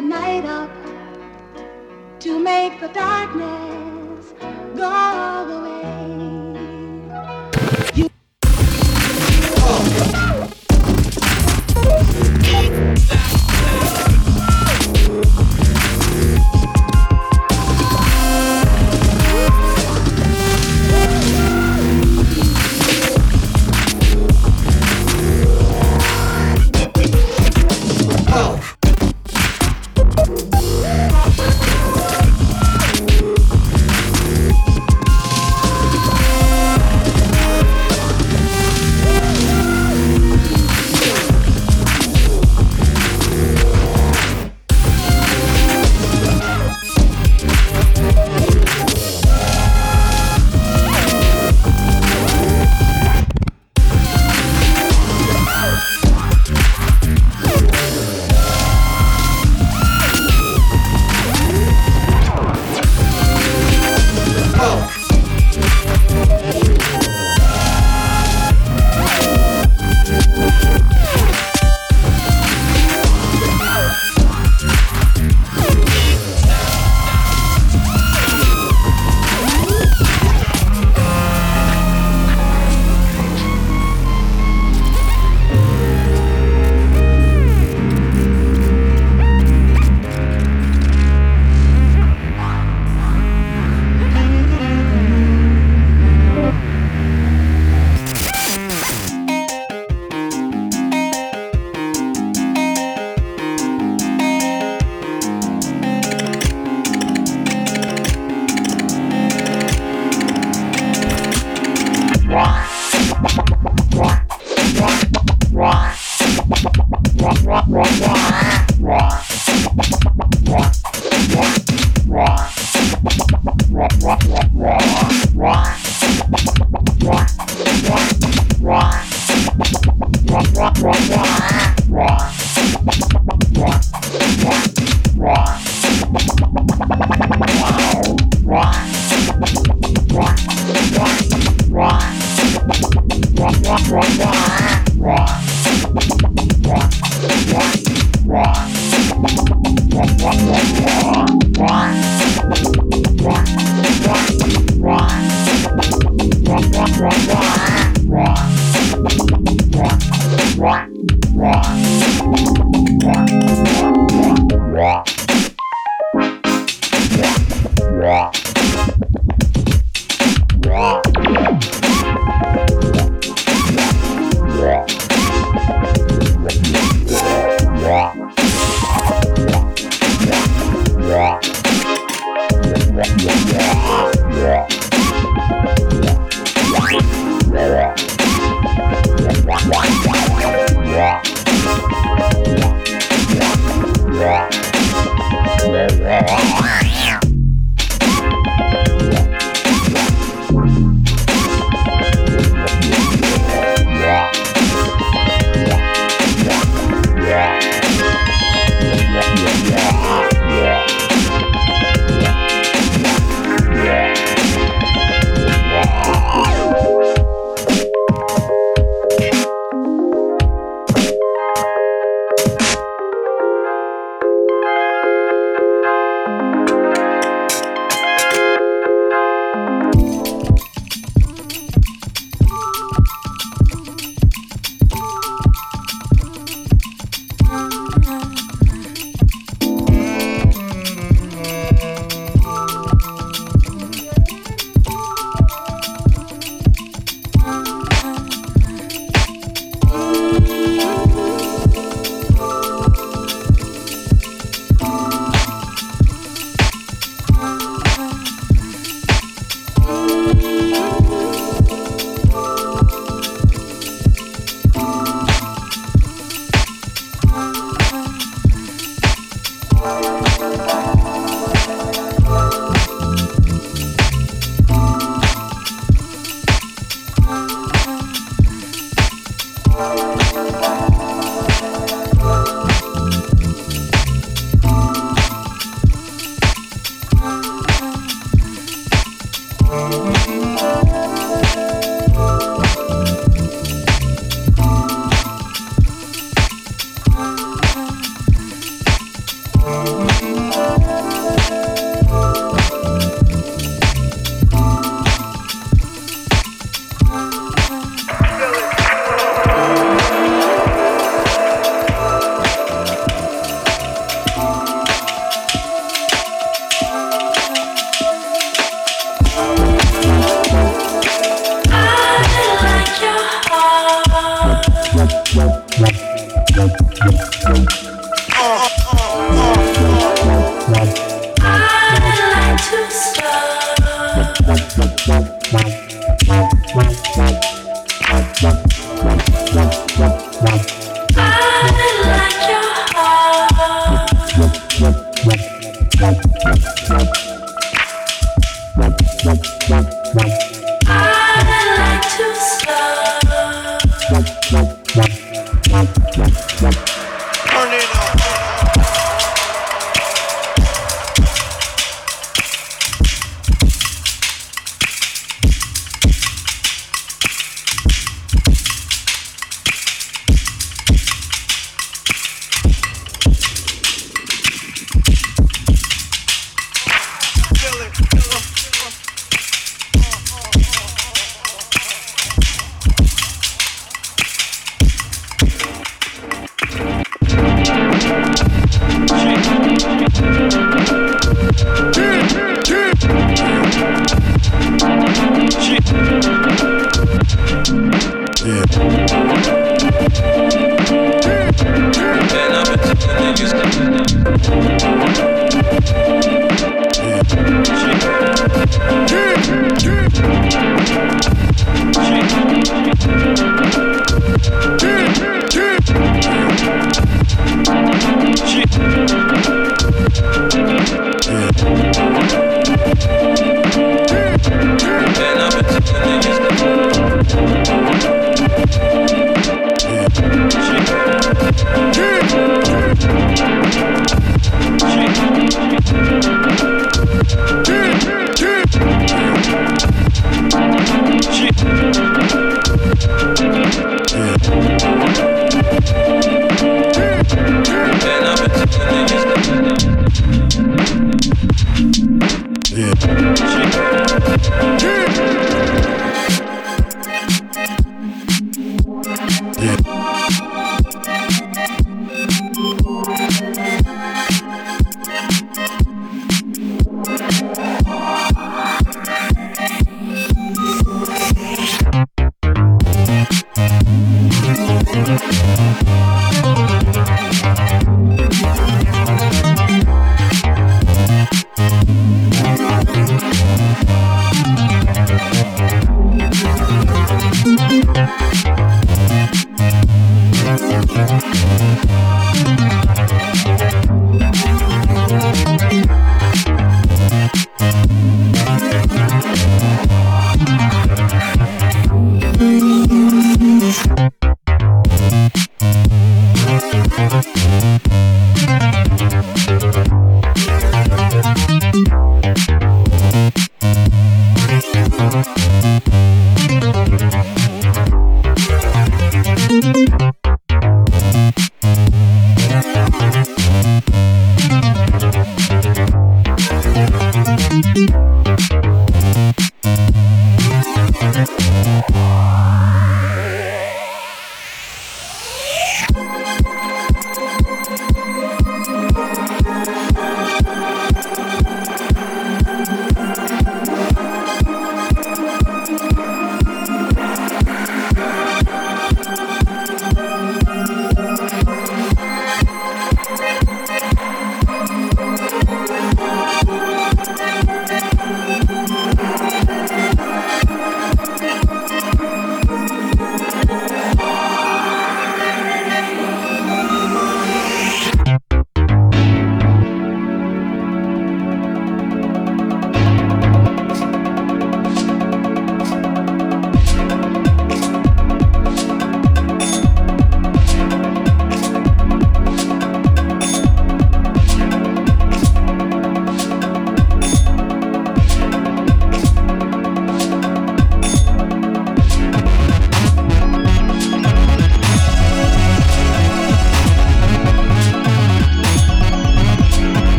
the night up, to make the darkness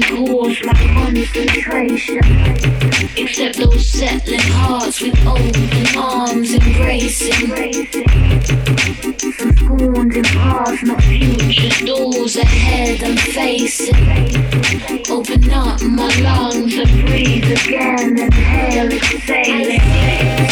diverting course like concentration. Except those settling hearts with open arms embracing. Some scorned in past, not future doors ahead I'm facing. Open up my lungs and breathe again, inhale, exhaling.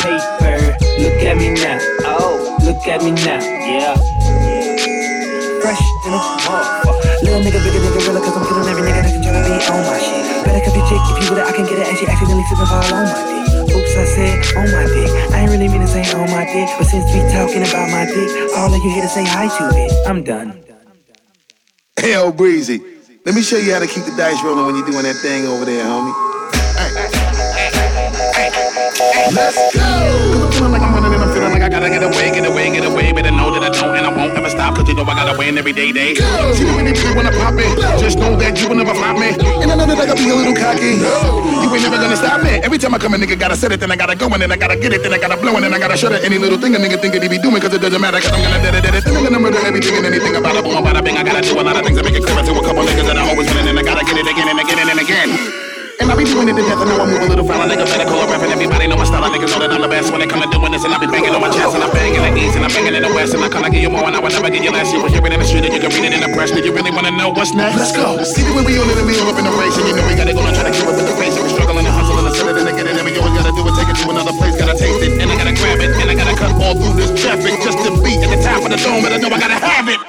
paper. Look at me now, oh, look at me now, yeah fresh than a motherfucker. Little nigga, bigger than gorilla, cause I'm killing every nigga that can try to be on my shit. Better cuff your chick if you with it, I can get it, and she accidentally slip and fall on my dick. Oops, I said on my dick. I ain't really mean to say on my dick, but since we talking about my dick, all of you here to say hi to it. I'm done. Hell, Breezy. Let me show you how to keep the dice rolling when you're doing that thing over there, homie. Let's go! Cause I'm feeling like I'm running and I'm feeling like I gotta get away, get away, get away. Better know that I don't and I won't ever stop. Cause you know I gotta win every day, day. Go. See me when you wanna pop it. Just know that you will never flop me. And I know that I gotta be a little cocky. You ain't never gonna stop me. Every time I come a nigga gotta set it, then I gotta go and then I gotta get it, then I gotta blow and then I gotta shut it. Any little thing a nigga think that he be doing cause it doesn't matter cause I'm gonna dead it, dead it. Then I'm gonna murder everything and anything about a boom, about a bing. I gotta do a lot of things to make it clear to a couple niggas that I always winning and I gotta get it again and again and again. And I be doing it to death, and now I move a little foul. Nigga better call a rap, and everybody know my style. I Niggas know that I'm the best when it come to doing this. And I be banging on my chest, and I'm banging in the east, and I'm banging in the west. And I kinda give you more, and I would never get you less. You will hear it in the street, and you can read it in the press. Do you really wanna know what's next? Let's go. See the way we on in the middle up in the race, and you know we gotta go and try to keep up with the pace. And we struggling and hustling and selling and getting it, and we always gotta do it, take it to another place. Gotta taste it, and I gotta grab it, and I gotta cut all through this traffic just to be at the top of the dome, and I know I gotta have it.